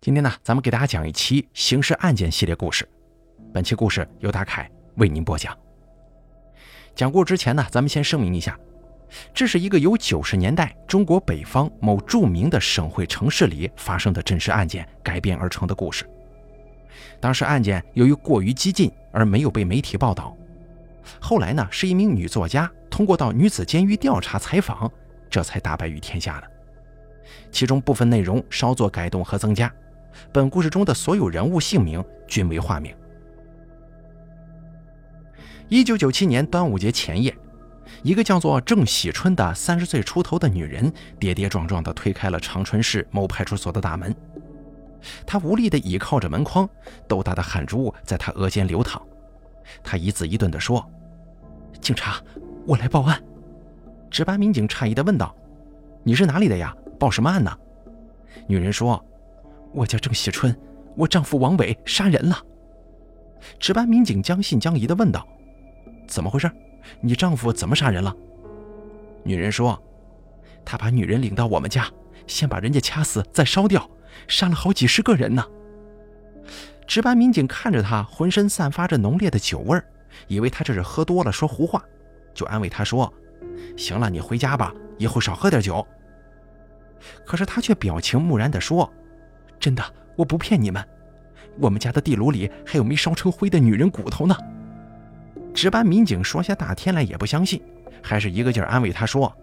今天呢，咱们给大家讲一期刑事案件系列故事。本期故事由大凯为您播讲。讲故事之前呢，咱们先声明一下，这是一个由九十年代中国北方某著名的省会城市里发生的真实案件改编而成的故事。当时案件由于过于激进而没有被媒体报道。后来呢，是一名女作家通过到女子监狱调查采访，这才大白于天下的。其中部分内容稍作改动和增加。本故事中的所有人物姓名均为化名。一九九七年端午节前夜，一个叫做郑喜春的三十岁出头的女人跌跌撞撞地推开了长春市某派出所的大门。她无力地倚靠着门框，豆大的汗珠在她额间流淌。她一字一顿地说：“警察，我来报案。”值班民警诧异地问道：“你是哪里的呀？报什么案呢？”女人说。我叫郑喜春，我丈夫王伟杀人了。值班民警将信将疑地问道：“怎么回事？你丈夫怎么杀人了？”女人说：“他把女人领到我们家，先把人家掐死，再烧掉，杀了好几十个人呢。”值班民警看着他浑身散发着浓烈的酒味儿，以为他这是喝多了说胡话，就安慰他说：“行了，你回家吧，以后少喝点酒。”可是他却表情木然地说。真的，我不骗你们，我们家的地炉里还有没烧成灰的女人骨头呢。值班民警说下大天来也不相信，还是一个劲儿安慰他说：“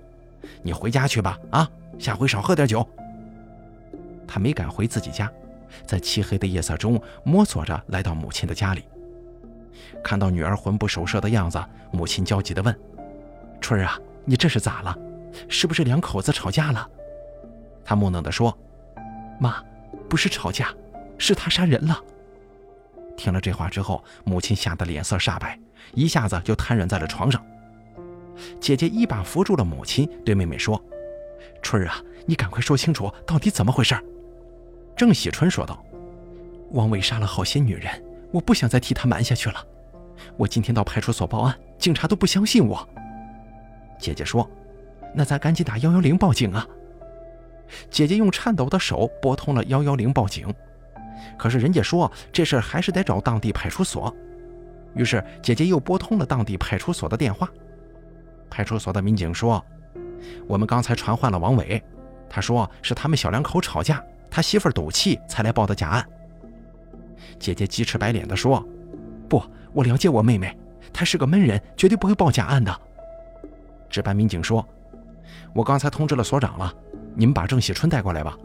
你回家去吧，啊，下回少喝点酒。”他没敢回自己家，在漆黑的夜色中摸索着来到母亲的家里。看到女儿魂不守舍的样子，母亲焦急地问：“春儿啊，你这是咋了？是不是两口子吵架了？”他木讷地说：“妈。”不是吵架，是他杀人了。听了这话之后，母亲吓得脸色煞白，一下子就瘫软在了床上。姐姐一把扶住了母亲，对妹妹说：“春儿啊，你赶快说清楚，到底怎么回事？”郑喜春说道：“王伟杀了好些女人，我不想再替他瞒下去了。我今天到派出所报案，警察都不相信我。”姐姐说：“那咱赶紧打幺幺零报警啊！”姐姐用颤抖的手拨通了幺幺零报警，可是人家说这事还是得找当地派出所。于是姐姐又拨通了当地派出所的电话。派出所的民警说：“我们刚才传唤了王伟，他说是他们小两口吵架，他媳妇赌气才来报的假案。”姐姐鸡翅白脸地说：“不，我了解我妹妹，她是个闷人，绝对不会报假案的。”值班民警说：“我刚才通知了所长了。”你们把郑喜春带过来吧。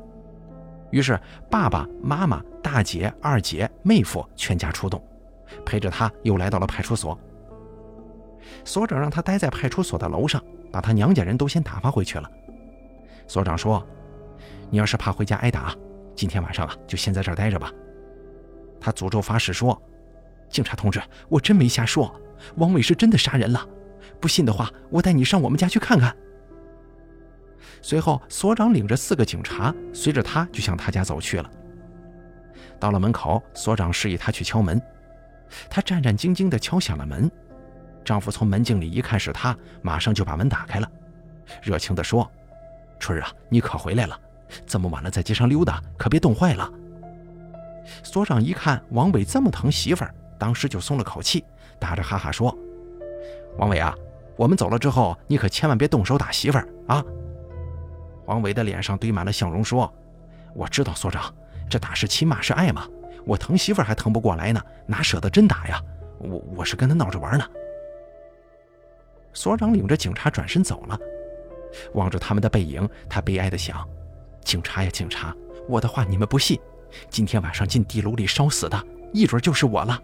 于是，爸爸妈妈、大姐、二姐、妹夫全家出动，陪着他又来到了派出所。所长让他待在派出所的楼上，把他娘家人都先打发回去了。所长说：“你要是怕回家挨打，今天晚上啊，就先在这儿待着吧。”他诅咒发誓说：“警察同志，我真没瞎说，王伟是真的杀人了。不信的话，我带你上我们家去看看。”随后，所长领着四个警察，随着他就向他家走去了。到了门口，所长示意他去敲门。他战战兢兢地敲响了门。丈夫从门镜里一看是他，马上就把门打开了，热情地说：“春儿啊，你可回来了！这么晚了，在街上溜达，可别冻坏了。”所长一看王伟这么疼媳妇儿，当时就松了口气，打着哈哈说：“王伟啊，我们走了之后，你可千万别动手打媳妇儿啊！”王伟的脸上堆满了笑容，说：“我知道，所长，这打是亲，骂是爱嘛。我疼媳妇还疼不过来呢，哪舍得真打呀？我我是跟他闹着玩呢。”所长领着警察转身走了，望着他们的背影，他悲哀地想：“警察呀，警察，我的话你们不信，今天晚上进地炉里烧死的，一准就是我了。”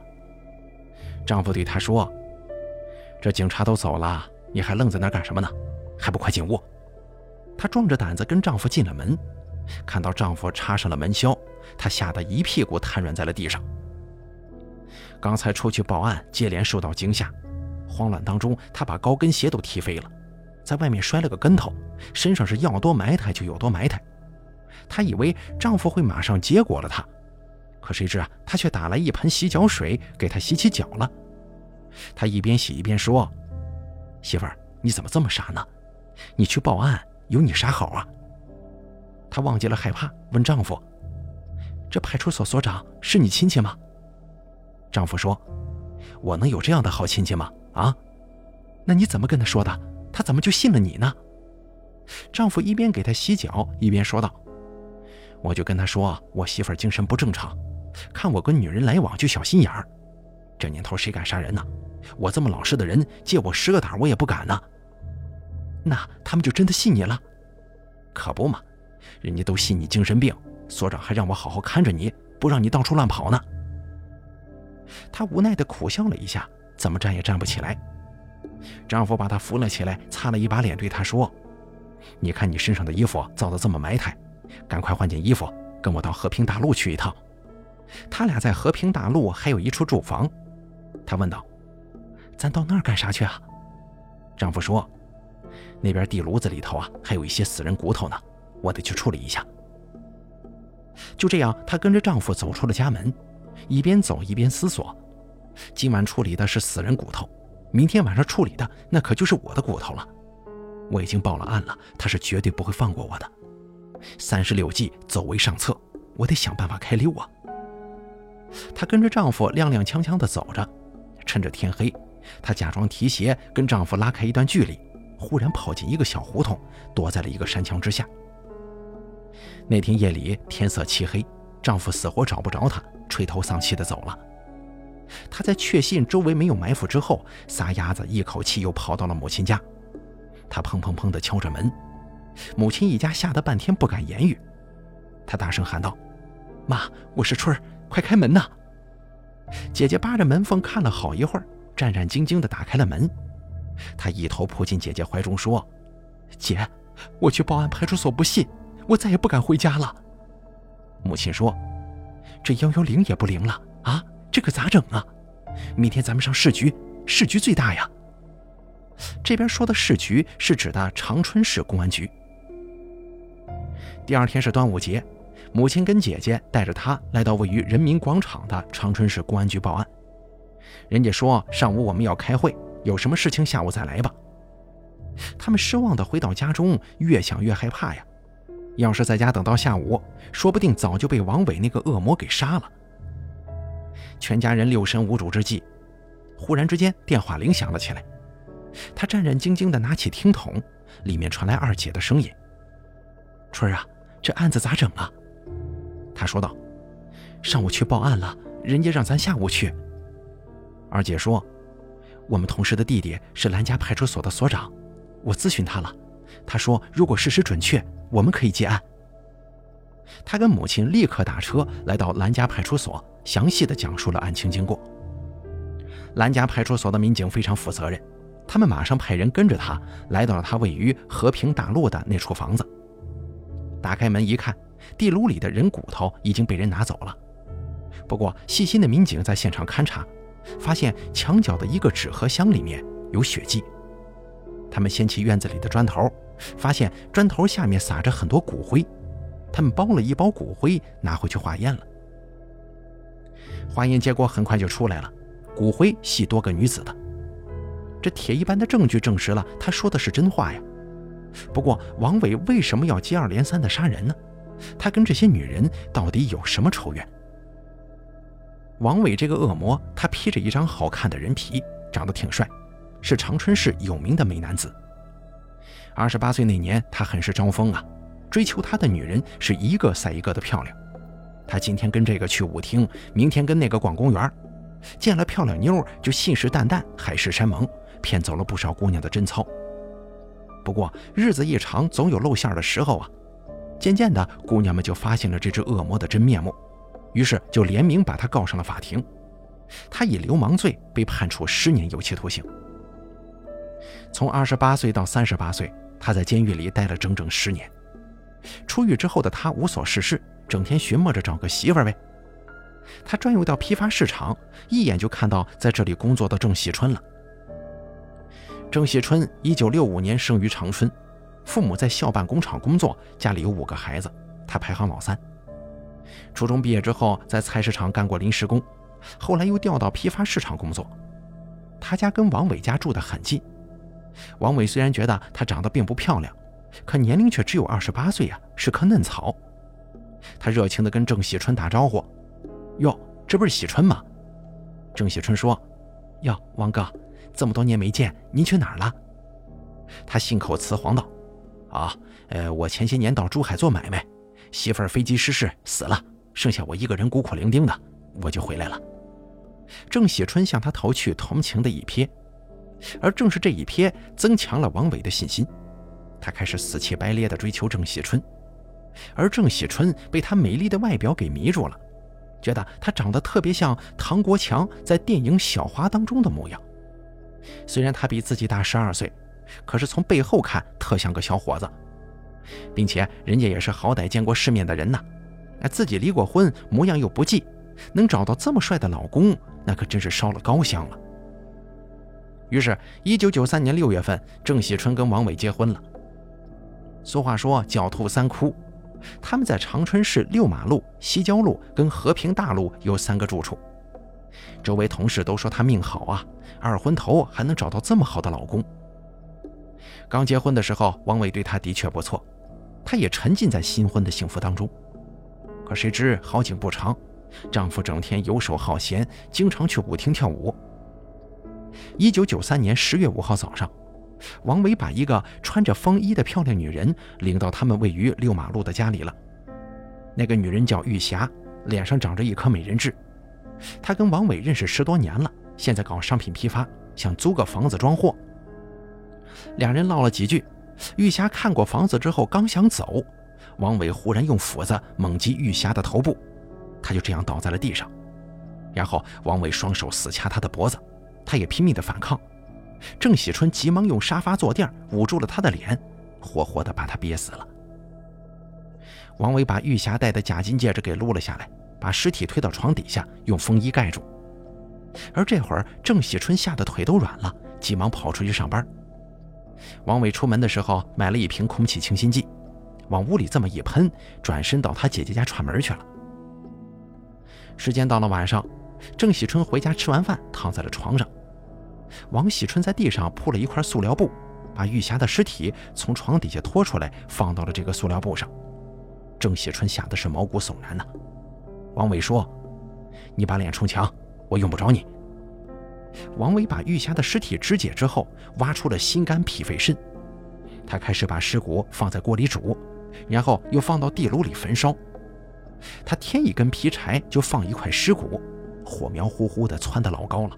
丈夫对她说：“这警察都走了，你还愣在那干什么呢？还不快进屋！”她壮着胆子跟丈夫进了门，看到丈夫插上了门销，她吓得一屁股瘫软在了地上。刚才出去报案，接连受到惊吓，慌乱当中，她把高跟鞋都踢飞了，在外面摔了个跟头，身上是要多埋汰就有多埋汰。她以为丈夫会马上结果了她，可谁知啊，他却打来一盆洗脚水给她洗起脚了。她一边洗一边说：“媳妇儿，你怎么这么傻呢？你去报案。”有你啥好啊？她忘记了害怕，问丈夫：“这派出所所长是你亲戚吗？”丈夫说：“我能有这样的好亲戚吗？啊？那你怎么跟他说的？他怎么就信了你呢？”丈夫一边给她洗脚，一边说道：“我就跟他说，我媳妇儿精神不正常，看我跟女人来往就小心眼儿。这年头谁敢杀人呢？我这么老实的人，借我十个胆我也不敢呢。那他们就真的信你了？可不嘛，人家都信你精神病，所长还让我好好看着你，不让你到处乱跑呢。”她无奈地苦笑了一下，怎么站也站不起来。丈夫把她扶了起来，擦了一把脸，对她说。你看你身上的衣服造得这么埋汰，赶快换件衣服，跟我到和平大陆去一趟。他俩在和平大陆还有一处住房。他问道：“咱到那儿干啥去啊？”丈夫说：“那边地炉子里头啊，还有一些死人骨头呢，我得去处理一下。”就这样，她跟着丈夫走出了家门，一边走一边思索：今晚处理的是死人骨头，明天晚上处理的那可就是我的骨头了。我已经报了案了，他是绝对不会放过我的。三十六计，走为上策，我得想办法开溜啊！她跟着丈夫踉踉跄跄地走着，趁着天黑，她假装提鞋跟丈夫拉开一段距离，忽然跑进一个小胡同，躲在了一个山墙之下。那天夜里天色漆黑，丈夫死活找不着她，垂头丧气地走了。她在确信周围没有埋伏之后，撒丫子一口气又跑到了母亲家。他砰砰砰地敲着门，母亲一家吓得半天不敢言语。他大声喊道：“妈，我是春儿，快开门呐！”姐姐扒着门缝看了好一会儿，战战兢兢地打开了门。他一头扑进姐姐怀中，说：“姐，我去报案派出所不信，我再也不敢回家了。”母亲说：“这幺幺零也不灵了啊，这可咋整啊？明天咱们上市局，市局最大呀。”这边说的市局是指的长春市公安局。第二天是端午节，母亲跟姐姐带着她来到位于人民广场的长春市公安局报案。人家说上午我们要开会，有什么事情下午再来吧。他们失望地回到家中，越想越害怕呀。要是在家等到下午，说不定早就被王伟那个恶魔给杀了。全家人六神无主之际，忽然之间电话铃响了起来。他战战兢兢地拿起听筒，里面传来二姐的声音：“春儿啊，这案子咋整啊？”他说道：“上午去报案了，人家让咱下午去。”二姐说：“我们同事的弟弟是兰家派出所的所长，我咨询他了，他说如果事实准确，我们可以接案。”他跟母亲立刻打车来到兰家派出所，详细的讲述了案情经过。兰家派出所的民警非常负责任。他们马上派人跟着他来到了他位于和平大路的那处房子。打开门一看，地炉里的人骨头已经被人拿走了。不过，细心的民警在现场勘查，发现墙角的一个纸盒箱里面有血迹。他们掀起院子里的砖头，发现砖头下面撒着很多骨灰。他们包了一包骨灰拿回去化验了。化验结果很快就出来了，骨灰系多个女子的。这铁一般的证据证实了他说的是真话呀。不过王伟为什么要接二连三的杀人呢？他跟这些女人到底有什么仇怨？王伟这个恶魔，他披着一张好看的人皮，长得挺帅，是长春市有名的美男子。二十八岁那年，他很是招风啊，追求他的女人是一个赛一个的漂亮。他今天跟这个去舞厅，明天跟那个逛公园，见了漂亮妞就信誓旦旦，海誓山盟。骗走了不少姑娘的贞操。不过日子一长，总有露馅的时候啊。渐渐的，姑娘们就发现了这只恶魔的真面目，于是就联名把他告上了法庭。他以流氓罪被判处十年有期徒刑。从二十八岁到三十八岁，他在监狱里待了整整十年。出狱之后的他无所事事，整天寻摸着找个媳妇儿呗。他转悠到批发市场，一眼就看到在这里工作的郑喜春了。郑喜春，一九六五年生于长春，父母在校办工厂工作，家里有五个孩子，他排行老三。初中毕业之后，在菜市场干过临时工，后来又调到批发市场工作。他家跟王伟家住得很近。王伟虽然觉得她长得并不漂亮，可年龄却只有二十八岁呀，是棵嫩草。他热情地跟郑喜春打招呼：“哟，这不是喜春吗？”郑喜春说：“哟，王哥，这么多年没见，您去哪儿了？”他信口雌黄道：“啊，呃，我前些年到珠海做买卖，媳妇儿飞机失事死了，剩下我一个人孤苦伶仃的，我就回来了。”郑喜春向他投去同情的一瞥，而正是这一瞥增强了王伟的信心，他开始死乞白咧地追求郑喜春，而郑喜春被他美丽的外表给迷住了，觉得他长得特别像唐国强在电影《小花》当中的模样。虽然他比自己大十二岁，可是从背后看特像个小伙子，并且人家也是好歹见过世面的人呐，哎，自己离过婚，模样又不济，能找到这么帅的老公。那可真是烧了高香了。于是，一九九三年六月份，郑喜春跟王伟结婚了。俗话说“狡兔三窟”，他们在长春市六马路、西郊路跟和平大路有三个住处。周围同事都说他命好啊，二婚头还能找到这么好的老公。刚结婚的时候，王伟对他的确不错，她也沉浸在新婚的幸福当中。可谁知好景不长。丈夫整天游手好闲，经常去舞厅跳舞。一九九三年十月五号早上，王伟把一个穿着风衣的漂亮女人领到他们位于六马路的家里了。那个女人叫玉霞，脸上长着一颗美人痣。她跟王伟认识十多年了，现在搞商品批发，想租个房子装货。两人唠了几句，玉霞看过房子之后刚想走，王伟忽然用斧子猛击玉霞的头部。他就这样倒在了地上，然后王伟双手死掐她的脖子，他也拼命的反抗。郑喜春急忙用沙发坐垫捂住了她的脸，活活的把她憋死了。王伟把玉霞戴的假金戒指给撸了下来，把尸体推到床底下，用风衣盖住。而这会儿，郑喜春吓得腿都软了，急忙跑出去上班。王伟出门的时候买了一瓶空气清新剂，往屋里这么一喷，转身到他姐姐家串门去了。时间到了晚上，郑喜春回家吃完饭，躺在了床上。王喜春在地上铺了一块塑料布，把玉霞的尸体从床底下拖出来，放到了这个塑料布上。郑喜春吓得是毛骨悚然呐。王伟说：“你把脸冲墙，我用不着你。”王伟把玉霞的尸体肢解之后，挖出了心肝脾肺肾。他开始把尸骨放在锅里煮，然后又放到地炉里焚烧。他添一根皮柴，就放一块尸骨，火苗呼呼的窜得老高了。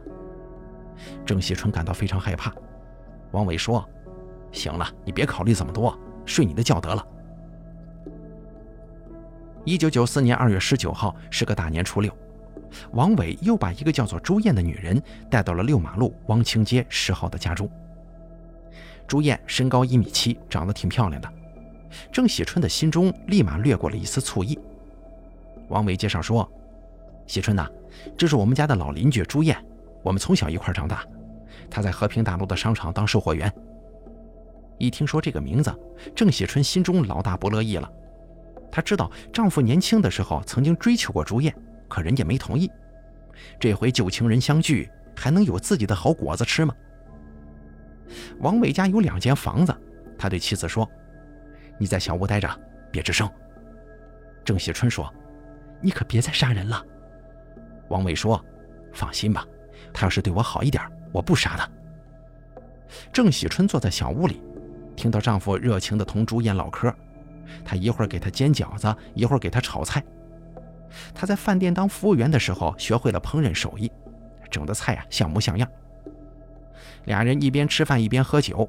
郑喜春感到非常害怕。王伟说：“行了，你别考虑这么多，睡你的觉得了。”一九九四年二月十九号是个大年初六，王伟又把一个叫做朱艳的女人带到了六马路汪清街十号的家中。朱艳身高一米七，长得挺漂亮的。郑喜春的心中立马掠过了一丝醋意。王伟介绍说：“喜春呐，这是我们家的老邻居朱艳，我们从小一块长大。她在和平大路的商场当售货员。”一听说这个名字，郑喜春心中老大不乐意了。她知道丈夫年轻的时候曾经追求过朱艳，可人家没同意。这回旧情人相聚，还能有自己的好果子吃吗？王伟家有两间房子，他对妻子说：“你在小屋待着，别吱声。”郑喜春说。你可别再杀人了，王伟说：“放心吧，他要是对我好一点，我不杀他。”郑喜春坐在小屋里，听到丈夫热情地同朱艳唠嗑，他一会儿给他煎饺子，一会儿给他炒菜。他在饭店当服务员的时候，学会了烹饪手艺，整的菜啊像模像样。俩人一边吃饭一边喝酒，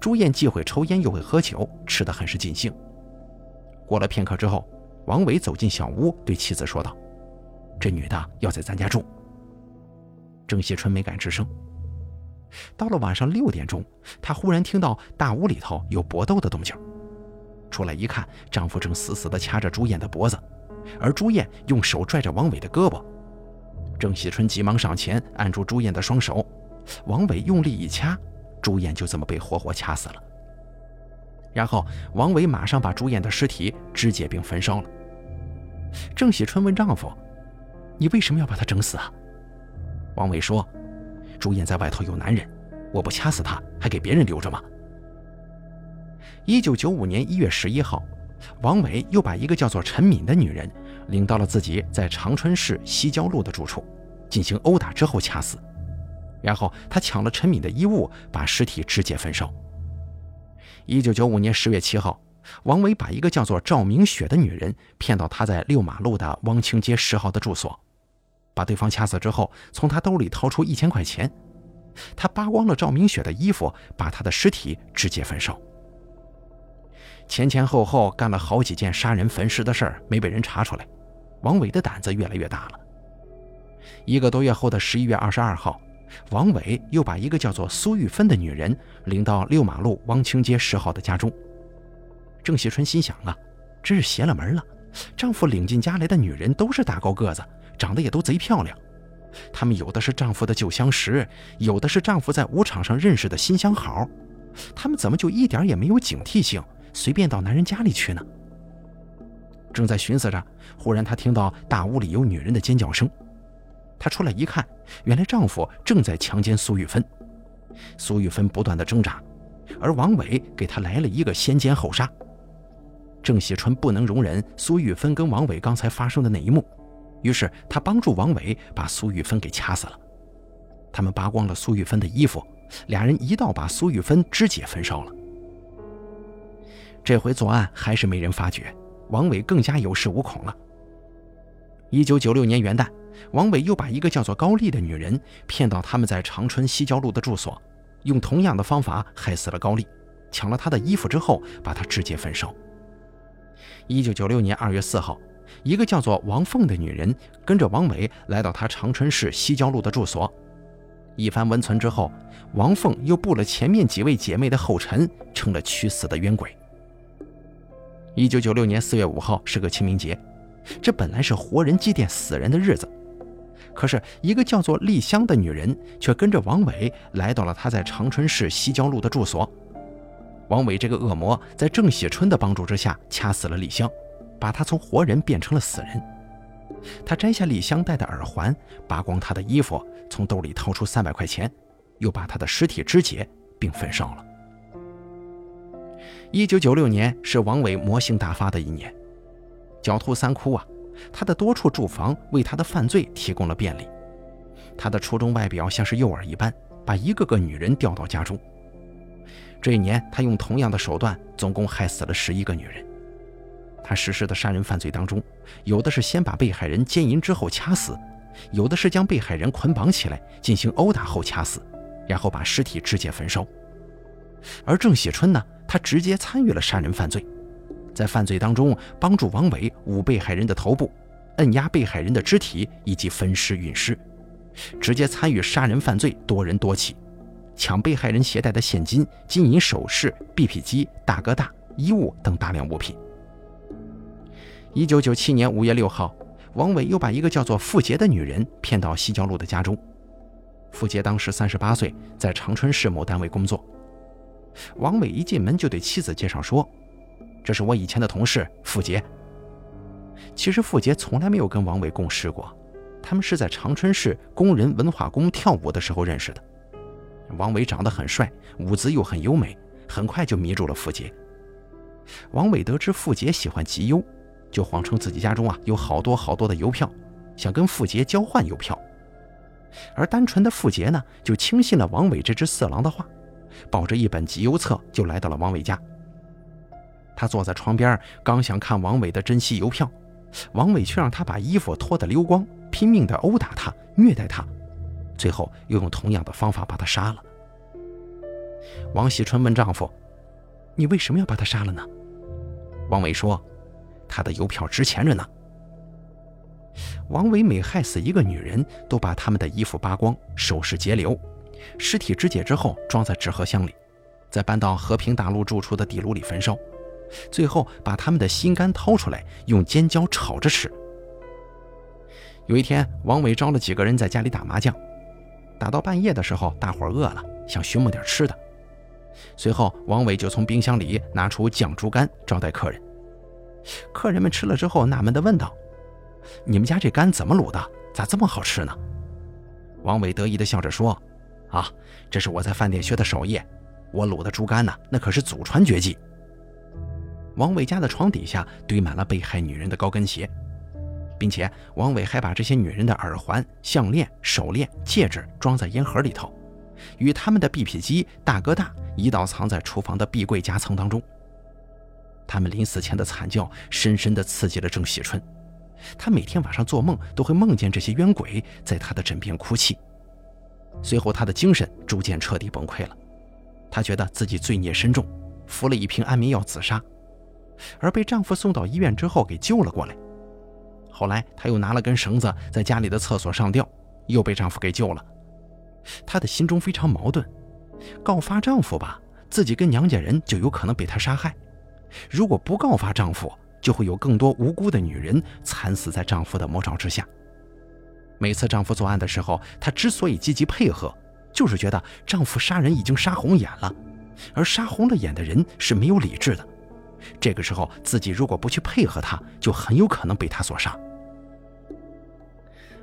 朱艳既会抽烟又会喝酒，吃得很是尽兴。过了片刻之后。王伟走进小屋，对妻子说道：“这女的要在咱家住。”郑喜春没敢吱声。到了晚上六点钟，她忽然听到大屋里头有搏斗的动静，出来一看，丈夫正死死地掐着朱艳的脖子，而朱燕用手拽着王伟的胳膊。郑喜春急忙上前按住朱燕的双手，王伟用力一掐，朱燕就这么被活活掐死了。然后，王伟马上把朱燕的尸体肢解并焚烧了。郑喜春问丈夫：“你为什么要把她整死啊？”王伟说：“朱燕在外头有男人，我不掐死她，还给别人留着吗？”一九九五年一月十一号，王伟又把一个叫做陈敏的女人领到了自己在长春市西郊路的住处，进行殴打之后掐死。然后他抢了陈敏的衣物，把尸体直接焚烧。一九九五年十月七号，王伟把一个叫做赵明雪的女人骗到他在六马路的汪清街十号的住所，把对方掐死之后，从他兜里掏出一千块钱。他扒光了赵明雪的衣服，把她的尸体直接焚烧。前前后后干了好几件杀人焚尸的事儿，没被人查出来。王伟的胆子越来越大了。一个多月后的十一月二十二号，王伟又把一个叫做苏玉芬的女人领到六马路汪清街十号的家中。郑喜春心想啊，真是邪了门了。丈夫领进家来的女人都是大高个子，长得也都贼漂亮。他们有的是丈夫的旧相识，有的是丈夫在舞场上认识的新相好。他们怎么就一点也没有警惕性？随便到男人家里去呢？正在寻思着，忽然她听到大屋里有女人的尖叫声。她出来一看，原来丈夫正在强奸苏玉芬。苏玉芬不断的挣扎，而王伟给她来了一个先奸后杀。郑喜春不能容忍苏玉芬跟王伟刚才发生的那一幕，于是他帮助王伟把苏玉芬给掐死了。他们扒光了苏玉芬的衣服，俩人一道把苏玉芬肢解焚烧了。这回作案还是没人发觉，王伟更加有恃无恐了。一九九六年元旦，王伟又把一个叫做高丽的女人骗到他们在长春西郊路的住所，用同样的方法害死了高丽，抢了她的衣服之后，把她直接焚烧。一九九六年二月四号，一个叫做王凤的女人跟着王伟来到他长春市西郊路的住所，一番温存之后，王凤又步了前面几位姐妹的后尘，成了屈死的冤鬼。一九九六年四月五号是个清明节，这本来是活人祭奠死人的日子，可是一个叫做丽香的女人却跟着王伟来到了他在长春市西郊路的住所。王伟这个恶魔在郑喜春的帮助之下掐死了丽香，把她从活人变成了死人。他摘下丽香戴的耳环，扒光她的衣服，从兜里掏出三百块钱，又把她的尸体肢解并焚烧了。一九九六年是王伟魔性大发的一年，狡兔三窟啊，他的多处住房为他的犯罪提供了便利。他的初中外表像是诱饵一般，把一个个女人调到家中。这一年，他用同样的手段，总共害死了十一个女人。他实施的杀人犯罪当中，有的是先把被害人奸淫之后掐死，有的是将被害人捆绑起来进行殴打后掐死，然后把尸体肢解焚烧。而郑喜春呢？他直接参与了杀人犯罪，在犯罪当中帮助王伟捂被害人的头部，摁压被害人的肢体以及分尸运尸，直接参与杀人犯罪多人多起，抢被害人携带的现金、金银首饰、BP 机、大哥大、衣物等大量物品。一九九七年五月六号，王伟又把一个叫做付杰的女人骗到西郊路的家中。付杰当时三十八岁，在长春市某单位工作。王伟一进门就对妻子介绍说：“这是我以前的同事付杰。”其实付杰从来没有跟王伟共事过，他们是在长春市工人文化宫跳舞的时候认识的。王伟长得很帅，舞姿又很优美，很快就迷住了付杰。王伟得知付杰喜欢集邮，就谎称自己家中啊有好多好多的邮票，想跟付杰交换邮票。而单纯的付杰呢，就轻信了王伟这只色狼的话。抱着一本集邮册就来到了王伟家。他坐在床边，刚想看王伟的珍稀邮票，王伟却让他把衣服脱得溜光，拼命地殴打他、虐待他，最后又用同样的方法把他杀了。王喜春问丈夫：“你为什么要把他杀了呢？”王伟说：“他的邮票值钱着呢。”王伟每害死一个女人，都把他们的衣服扒光，首饰截留。尸体肢解之后，装在纸盒箱里，再搬到和平大路住处的地炉里焚烧，最后把他们的心肝掏出来，用尖椒炒着吃。有一天，王伟招了几个人在家里打麻将，打到半夜的时候，大伙饿了，想寻摸点吃的。随后，王伟就从冰箱里拿出酱猪肝招待客人。客人们吃了之后，纳闷地问道：“你们家这肝怎么卤的？咋这么好吃呢？”王伟得意地笑着说。啊，这是我在饭店学的手艺，我卤的猪肝呢，那可是祖传绝技。王伟家的床底下堆满了被害女人的高跟鞋，并且王伟还把这些女人的耳环、项链、手链、戒指装在烟盒里头，与他们的 BP 机、大哥大一道藏在厨房的壁柜夹层当中。他们临死前的惨叫深深地刺激了郑喜春，他每天晚上做梦都会梦见这些冤鬼在他的枕边哭泣。随后，他的精神逐渐彻底崩溃了，她觉得自己罪孽深重，服了一瓶安眠药自杀。而被丈夫送到医院之后给救了过来。后来，她又拿了根绳子在家里的厕所上吊，又被丈夫给救了。她的心中非常矛盾：告发丈夫吧，自己跟娘家人就有可能被他杀害；如果不告发丈夫，就会有更多无辜的女人惨死在丈夫的魔爪之下。每次丈夫作案的时候，她之所以积极配合，就是觉得丈夫杀人已经杀红眼了，而杀红了眼的人是没有理智的。这个时候，自己如果不去配合他，就很有可能被他所杀。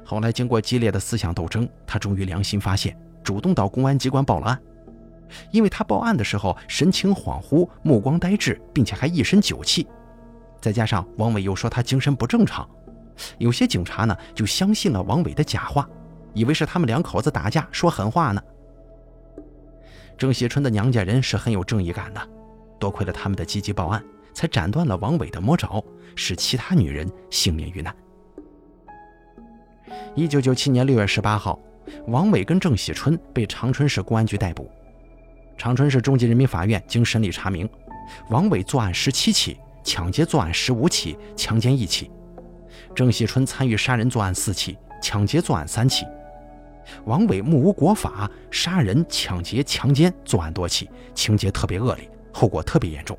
后来经过激烈的思想斗争，他终于良心发现，主动到公安机关报了案。因为他报案的时候神情恍惚、目光呆滞，并且还一身酒气，再加上王伟又说他精神不正常，有些警察呢就相信了王伟的假话，以为是他们两口子打架说狠话呢。郑喜春的娘家人是很有正义感的。多亏了他们的积极报案，才斩断了王伟的魔爪，使其他女人幸免于难。一九九七年六月十八号，王伟跟郑喜春被长春市公安局逮捕。长春市中级人民法院经审理查明，王伟作案十七起，抢劫作案十五起，强奸一起；郑喜春参与杀人作案四起，抢劫作案三起；王伟目无国法，杀人、抢劫、强奸作案多起，情节特别恶劣。后果特别严重，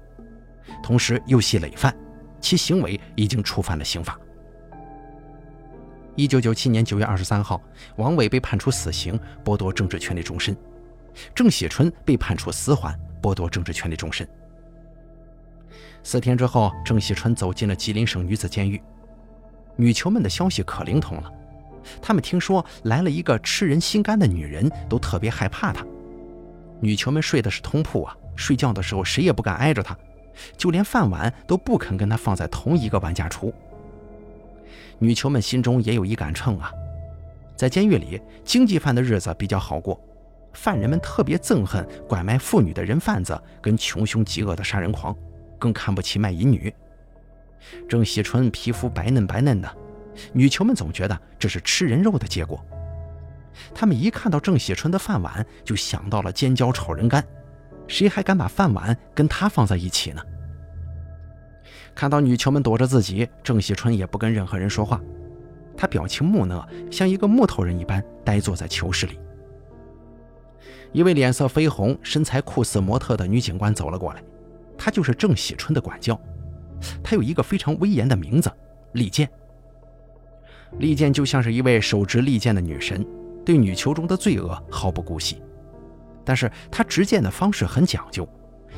同时又系累犯，其行为已经触犯了刑法。一九九七年九月二十三号，王伟被判处死刑，剥夺政治权利终身；郑喜春被判处死缓，剥夺政治权利终身。四天之后，郑喜春走进了吉林省女子监狱，女囚们的消息可灵通了，她们听说来了一个吃人心肝的女人，都特别害怕她。女囚们睡的是通铺啊。睡觉的时候，谁也不敢挨着她，就连饭碗都不肯跟她放在同一个碗架处。女囚们心中也有一杆秤啊，在监狱里，经济犯的日子比较好过，犯人们特别憎恨拐卖妇女的人贩子跟穷凶极恶的杀人狂，更看不起卖淫女。郑喜春皮肤白嫩白嫩的，女囚们总觉得这是吃人肉的结果。他们一看到郑喜春的饭碗，就想到了尖椒炒人干。谁还敢把饭碗跟他放在一起呢？看到女囚们躲着自己，郑喜春也不跟任何人说话，他表情木讷，像一个木头人一般呆坐在囚室里。一位脸色绯红、身材酷似模特的女警官走了过来，她就是郑喜春的管教，她有一个非常威严的名字——利剑。利剑就像是一位手执利剑的女神，对女囚中的罪恶毫不顾惜。但是他执剑的方式很讲究，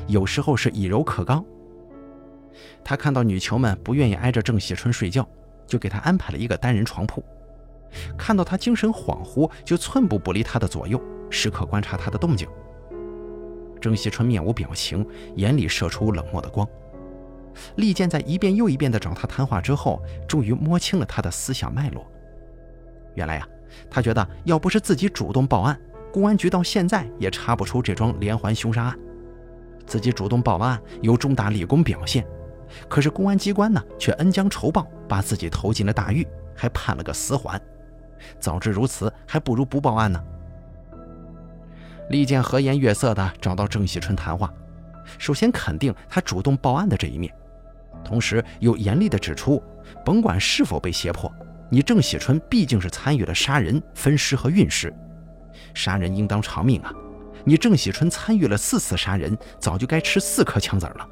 有时候是以柔克刚。他看到女囚们不愿意挨着郑喜春睡觉，就给她安排了一个单人床铺。看到她精神恍惚，就寸步不离她的左右，时刻观察她的动静。郑喜春面无表情，眼里射出冷漠的光。利剑在一遍又一遍地找他谈话之后，终于摸清了他的思想脉络。原来呀，他觉得要不是自己主动报案。公安局到现在也查不出这桩连环凶杀案，自己主动报了案，有重大立功表现，可是公安机关呢却恩将仇报，把自己投进了大狱，还判了个死缓。早知如此，还不如不报案呢。利剑和颜悦色地找到郑喜春谈话，首先肯定他主动报案的这一面，同时又严厉地指出，甭管是否被胁迫，你郑喜春毕竟是参与了杀人、分尸和运尸。杀人应当偿命啊！你郑喜春参与了四次杀人，早就该吃四颗枪子了，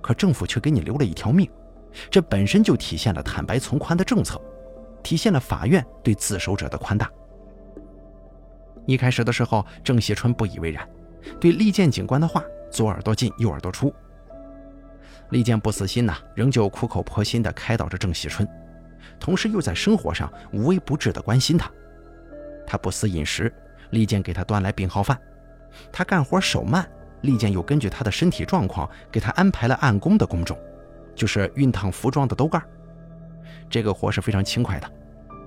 可政府却给你留了一条命，这本身就体现了坦白从宽的政策，体现了法院对自首者的宽大。一开始的时候，郑喜春不以为然，对利剑警官的话左耳朵进右耳朵出。利剑不死心呐，仍旧苦口婆心地开导着郑喜春，同时又在生活上无微不至地关心他。他不思饮食。利剑给他端来病号饭，他干活手慢，利剑又根据他的身体状况给他安排了暗工的工种，就是熨烫服装的兜盖。这个活是非常轻快的。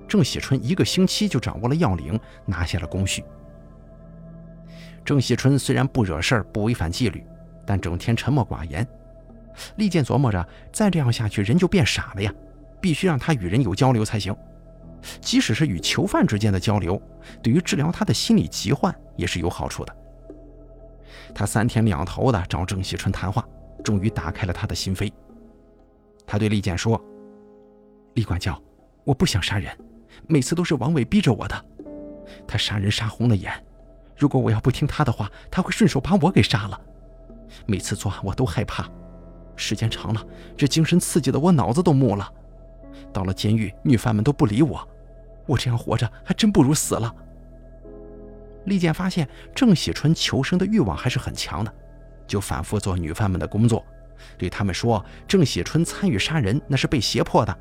郑喜春一个星期就掌握了要领，拿下了工序。郑喜春虽然不惹事儿、不违反纪律，但整天沉默寡言。利剑琢磨着，再这样下去，人就变傻了呀，必须让他与人有交流才行。即使是与囚犯之间的交流，对于治疗他的心理疾患也是有好处的。他三天两头的找郑喜春谈话，终于打开了他的心扉。他对利剑说：“李管教，我不想杀人，每次都是王伟逼着我的。他杀人杀红了眼，如果我要不听他的话，他会顺手把我给杀了。每次作案我都害怕，时间长了，这精神刺激的我脑子都木了。到了监狱，女犯们都不理我，我这样活着还真不如死了。”利剑发现郑喜春求生的欲望还是很强的，就反复做女犯们的工作，对他们说：“郑喜春参与杀人那是被胁迫的，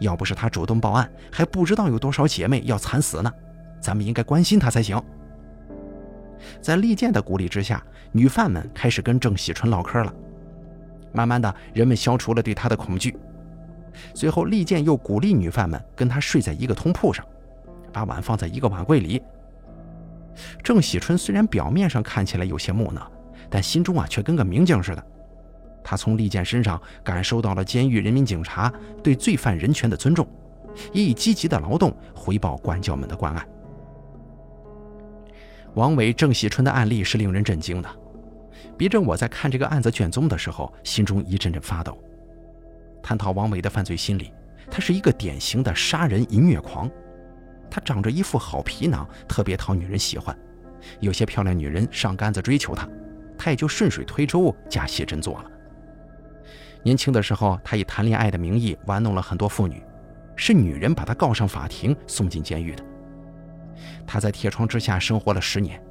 要不是他主动报案，还不知道有多少姐妹要惨死呢。咱们应该关心他才行。”在利剑的鼓励之下，女犯们开始跟郑喜春唠嗑了。慢慢的，人们消除了对他的恐惧。随后，利剑又鼓励女犯们跟他睡在一个通铺上，把碗放在一个碗柜里。郑喜春虽然表面上看起来有些木讷，但心中啊却跟个明镜似的。他从利剑身上感受到了监狱人民警察对罪犯人权的尊重，也以积极的劳动回报管教们的关爱。王伟、郑喜春的案例是令人震惊的。别着我在看这个案子卷宗的时候，心中一阵阵发抖。探讨王伟的犯罪心理，他是一个典型的杀人淫虐狂。他长着一副好皮囊，特别讨女人喜欢。有些漂亮女人上杆子追求他，他也就顺水推舟假戏真做了。年轻的时候，他以谈恋爱的名义玩弄了很多妇女，是女人把他告上法庭，送进监狱的。他在铁窗之下生活了十年，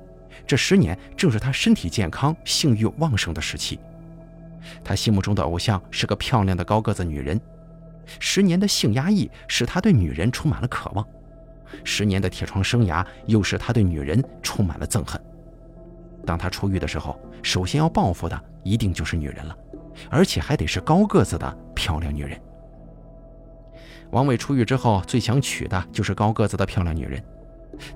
这十年正是他身体健康、性欲旺盛的时期。他心目中的偶像是个漂亮的高个子女人，十年的性压抑使他对女人充满了渴望。十年的铁窗生涯，又使他对女人充满了憎恨。当他出狱的时候，首先要报复的一定就是女人了，而且还得是高个子的漂亮女人。王伟出狱之后，最想娶的就是高个子的漂亮女人，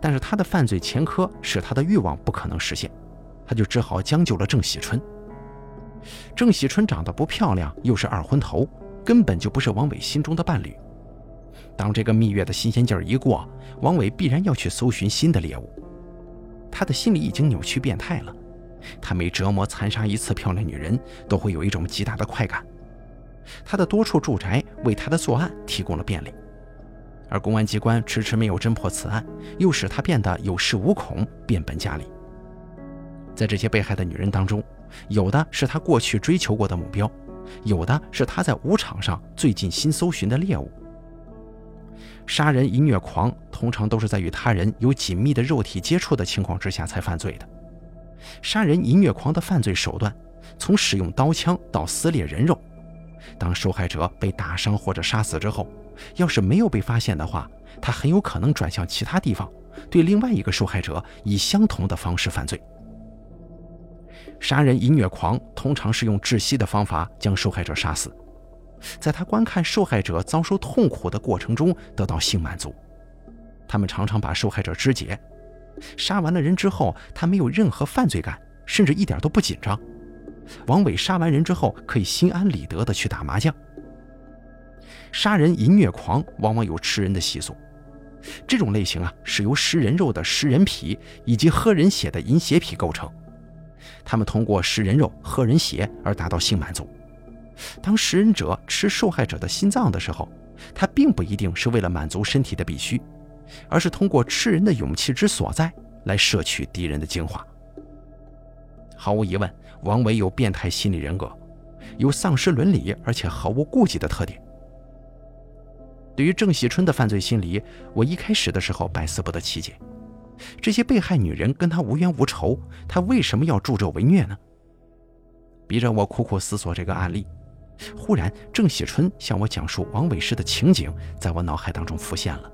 但是他的犯罪前科使他的欲望不可能实现，他就只好将就了郑喜春。郑喜春长得不漂亮，又是二婚头，根本就不是王伟心中的伴侣。当这个蜜月的新鲜劲儿一过，王伟必然要去搜寻新的猎物。他的心里已经扭曲变态了，他每折磨残杀一次漂亮女人，都会有一种极大的快感。他的多处住宅为他的作案提供了便利，而公安机关迟迟没有侦破此案，又使他变得有恃无恐，变本加厉。在这些被害的女人当中，有的是他过去追求过的目标，有的是他在舞场上最近新搜寻的猎物。杀人淫虐狂通常都是在与他人有紧密的肉体接触的情况之下才犯罪的。杀人淫虐狂的犯罪手段，从使用刀枪到撕裂人肉。当受害者被打伤或者杀死之后，要是没有被发现的话，他很有可能转向其他地方，对另外一个受害者以相同的方式犯罪。杀人淫虐狂通常是用窒息的方法将受害者杀死。在他观看受害者遭受痛苦的过程中得到性满足，他们常常把受害者肢解。杀完了人之后，他没有任何犯罪感，甚至一点都不紧张。王伟杀完人之后，可以心安理得地去打麻将。杀人淫虐狂往往有吃人的习俗，这种类型啊是由食人肉的食人皮以及喝人血的淫血皮构成。他们通过食人肉、喝人血而达到性满足。当食人者吃受害者的心脏的时候，他并不一定是为了满足身体的必须，而是通过吃人的勇气之所在来摄取敌人的精华。毫无疑问，王伟有变态心理人格，有丧失伦理而且毫无顾忌的特点。对于郑喜春的犯罪心理，我一开始的时候百思不得其解：这些被害女人跟他无冤无仇，他为什么要助纣为虐呢？逼着我苦苦思索这个案例。忽然，郑喜春向我讲述王伟时的情景，在我脑海当中浮现了。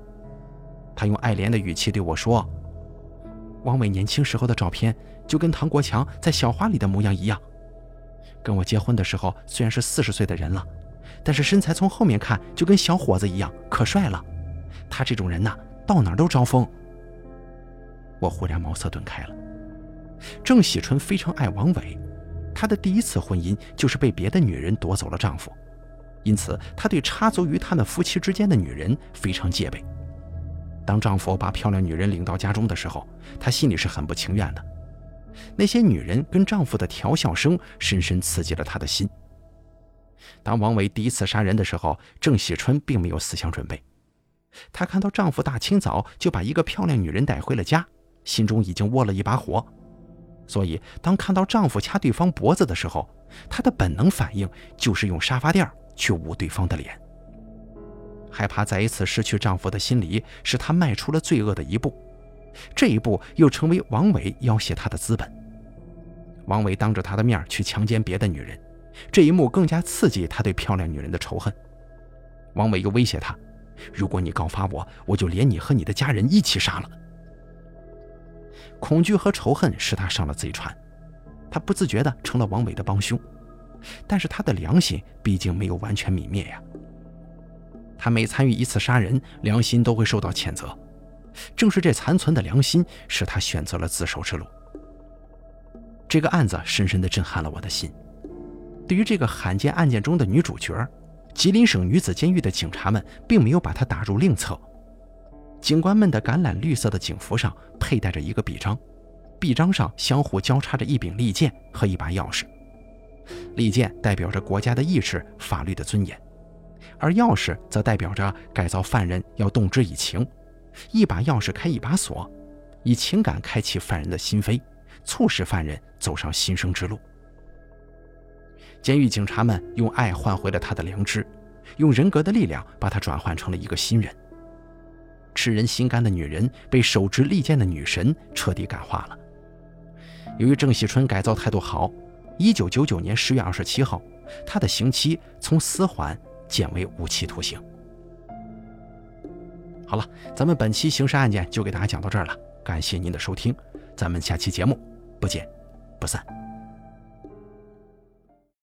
他用爱怜的语气对我说：“王伟年轻时候的照片，就跟唐国强在《小花》里的模样一样。跟我结婚的时候，虽然是四十岁的人了，但是身材从后面看就跟小伙子一样，可帅了。他这种人呐，到哪都招风。我忽然茅塞顿开了。郑喜春非常爱王伟，她的第一次婚姻就是被别的女人夺走了丈夫，因此她对插足于他们夫妻之间的女人非常戒备。当丈夫把漂亮女人领到家中的时候，她心里是很不情愿的。那些女人跟丈夫的调笑声，深深刺激了她的心。当王伟第一次杀人的时候，郑喜春并没有思想准备。她看到丈夫大清早就把一个漂亮女人带回了家，心中已经窝了一把火。所以，当看到丈夫掐对方脖子的时候，她的本能反应就是用沙发垫去捂对方的脸。害怕再一次失去丈夫的心理，使她迈出了罪恶的一步。这一步又成为王伟要挟她的资本。王伟当着她的面去强奸别的女人，这一幕更加刺激他对漂亮女人的仇恨。王伟又威胁她：“如果你告发我，我就连你和你的家人一起杀了。”恐惧和仇恨使他上了贼船，他不自觉地成了王伟的帮凶。但是他的良心毕竟没有完全泯灭呀。他每参与一次杀人，良心都会受到谴责。正是这残存的良心，使他选择了自首之路。这个案子深深地震撼了我的心。对于这个罕见案件中的女主角，吉林省女子监狱的警察们并没有把她打入另册。警官们的橄榄绿色的警服上佩戴着一个臂章，臂章上相互交叉着一柄利剑和一把钥匙。利剑代表着国家的意志、法律的尊严，而钥匙则代表着改造犯人要动之以情。一把钥匙开一把锁，以情感开启犯人的心扉，促使犯人走上新生之路。监狱警察们用爱换回了他的良知，用人格的力量把他转换成了一个新人。吃人心肝的女人被手执利剑的女神彻底感化了。由于郑喜春改造态度好，一九九九年十月二十七号，他的刑期从死缓减为无期徒刑。好了，咱们本期刑事案件就给大家讲到这儿了，感谢您的收听，咱们下期节目不见不散。